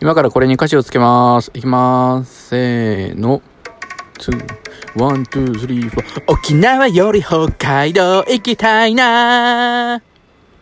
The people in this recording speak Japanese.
今からこれに歌詞をつけます。いきます。せーの。 two, one, two, three, four。沖縄より北海道行きたいな